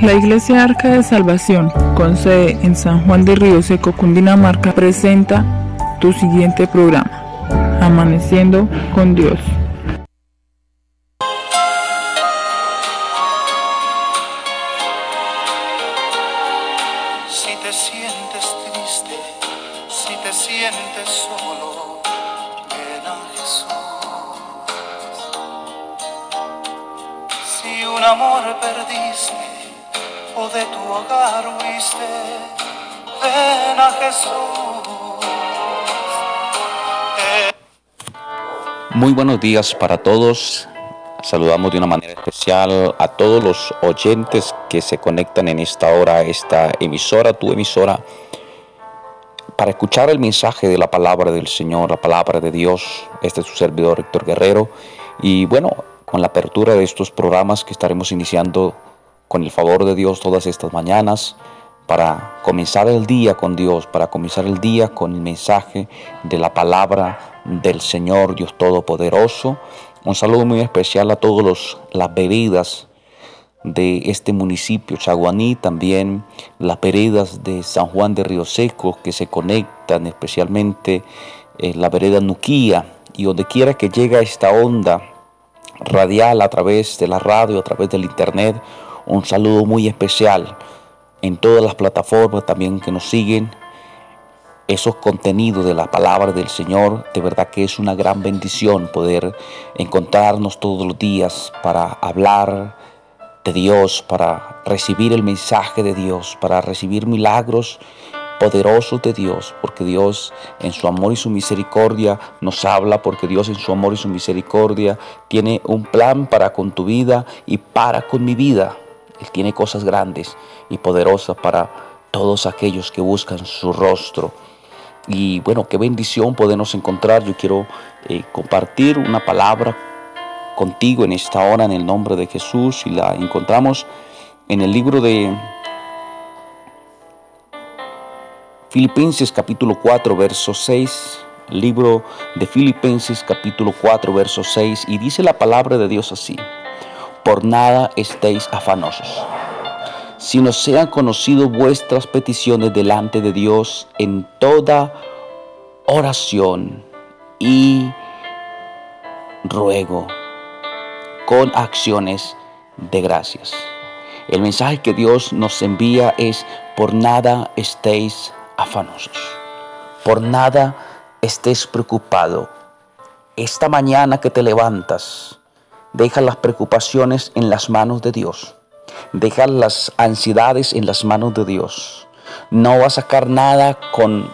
La Iglesia Arca de Salvación, con sede en San Juan de Río Seco, Cundinamarca, presenta tu siguiente programa, Amaneciendo con Dios. Si te sientes triste, si te sientes solo, ven a Jesús. Si un amor perdiste de tu hogar ven a Jesús. Muy buenos días para todos. Saludamos de una manera especial a todos los oyentes que se conectan en esta hora esta emisora, tu emisora, para escuchar el mensaje de la palabra del Señor, la palabra de Dios. Este es su servidor Héctor Guerrero. Y bueno, con la apertura de estos programas que estaremos iniciando con el favor de Dios todas estas mañanas, para comenzar el día con Dios, para comenzar el día con el mensaje de la palabra del Señor Dios Todopoderoso. Un saludo muy especial a todos los, las veredas de este municipio, Chaguaní, también las veredas de San Juan de Río Seco que se conectan, especialmente eh, la vereda Nuquía y donde quiera que llegue esta onda radial a través de la radio, a través del internet, un saludo muy especial en todas las plataformas también que nos siguen. Esos contenidos de la palabra del Señor, de verdad que es una gran bendición poder encontrarnos todos los días para hablar de Dios, para recibir el mensaje de Dios, para recibir milagros poderosos de Dios, porque Dios en su amor y su misericordia nos habla, porque Dios en su amor y su misericordia tiene un plan para con tu vida y para con mi vida. Él tiene cosas grandes y poderosas para todos aquellos que buscan su rostro. Y bueno, qué bendición podernos encontrar. Yo quiero eh, compartir una palabra contigo en esta hora en el nombre de Jesús y la encontramos en el libro de Filipenses capítulo 4 verso 6, libro de Filipenses capítulo 4 verso 6 y dice la palabra de Dios así, por nada estéis afanosos, sino sean conocidos vuestras peticiones delante de Dios en toda oración y ruego con acciones de gracias. El mensaje que Dios nos envía es, por nada estéis afanosos, por nada estés preocupado. Esta mañana que te levantas, deja las preocupaciones en las manos de Dios. Deja las ansiedades en las manos de Dios. No vas a sacar nada con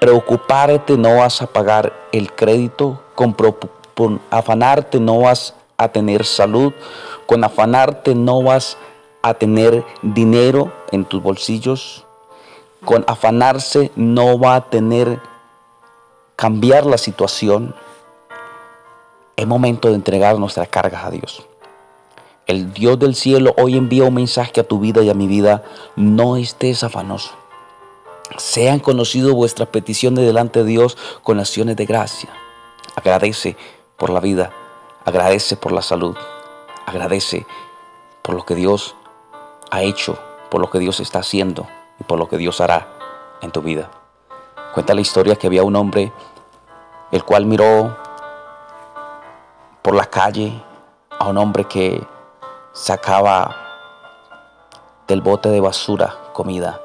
preocuparte, no vas a pagar el crédito, con, afanarte no vas a tener salud, con afanarte no vas a tener dinero en tus bolsillos, con afanarse no va a tener cambiar la situación. Es momento de entregar nuestras cargas a Dios. El Dios del cielo hoy envía un mensaje a tu vida y a mi vida. No estés afanoso. Sean conocidos vuestras peticiones delante de Dios con acciones de gracia. Agradece por la vida. Agradece por la salud. Agradece por lo que Dios ha hecho, por lo que Dios está haciendo y por lo que Dios hará en tu vida. Cuenta la historia que había un hombre el cual miró por la calle a un hombre que sacaba del bote de basura comida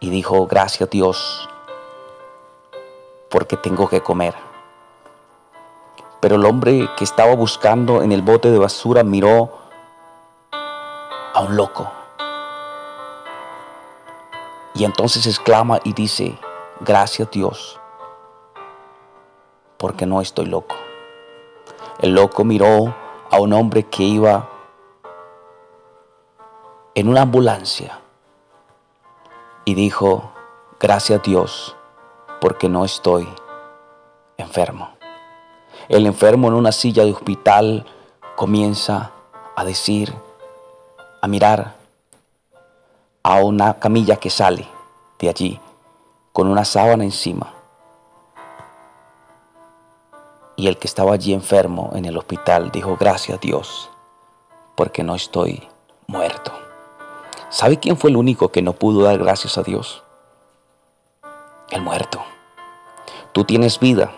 y dijo, gracias Dios, porque tengo que comer. Pero el hombre que estaba buscando en el bote de basura miró a un loco. Y entonces exclama y dice, gracias Dios, porque no estoy loco. El loco miró a un hombre que iba en una ambulancia y dijo, gracias Dios, porque no estoy enfermo. El enfermo en una silla de hospital comienza a decir, a mirar a una camilla que sale de allí con una sábana encima. Y el que estaba allí enfermo en el hospital dijo, gracias Dios, porque no estoy muerto. ¿Sabe quién fue el único que no pudo dar gracias a Dios? El muerto. Tú tienes vida.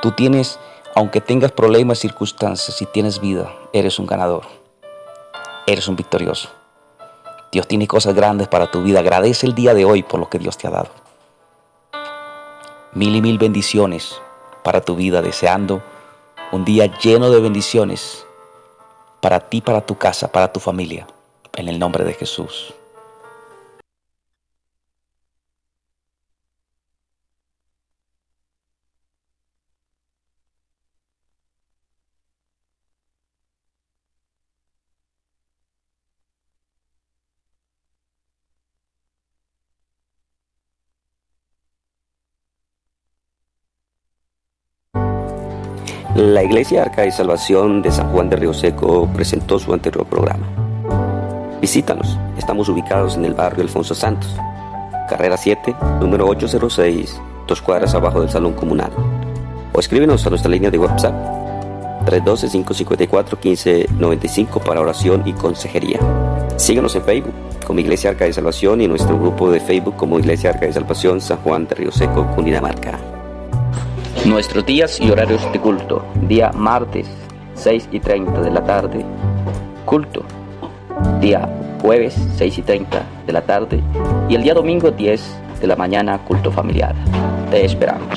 Tú tienes, aunque tengas problemas, circunstancias, si tienes vida, eres un ganador. Eres un victorioso. Dios tiene cosas grandes para tu vida. Agradece el día de hoy por lo que Dios te ha dado. Mil y mil bendiciones para tu vida, deseando un día lleno de bendiciones para ti, para tu casa, para tu familia en el nombre de Jesús. La Iglesia Arca de Salvación de San Juan de Río Seco presentó su anterior programa. Visítanos, estamos ubicados en el barrio Alfonso Santos, carrera 7, número 806, dos cuadras abajo del Salón Comunal. O escríbenos a nuestra línea de WhatsApp 312-554-1595 para oración y consejería. Síguenos en Facebook como Iglesia Arca de Salvación y nuestro grupo de Facebook como Iglesia Arca de Salvación San Juan de Río Seco, Cundinamarca. Nuestros días y horarios de culto. Día martes, 6 y 30 de la tarde. Culto día jueves 6 y 30 de la tarde y el día domingo 10 de la mañana culto familiar. Te esperamos.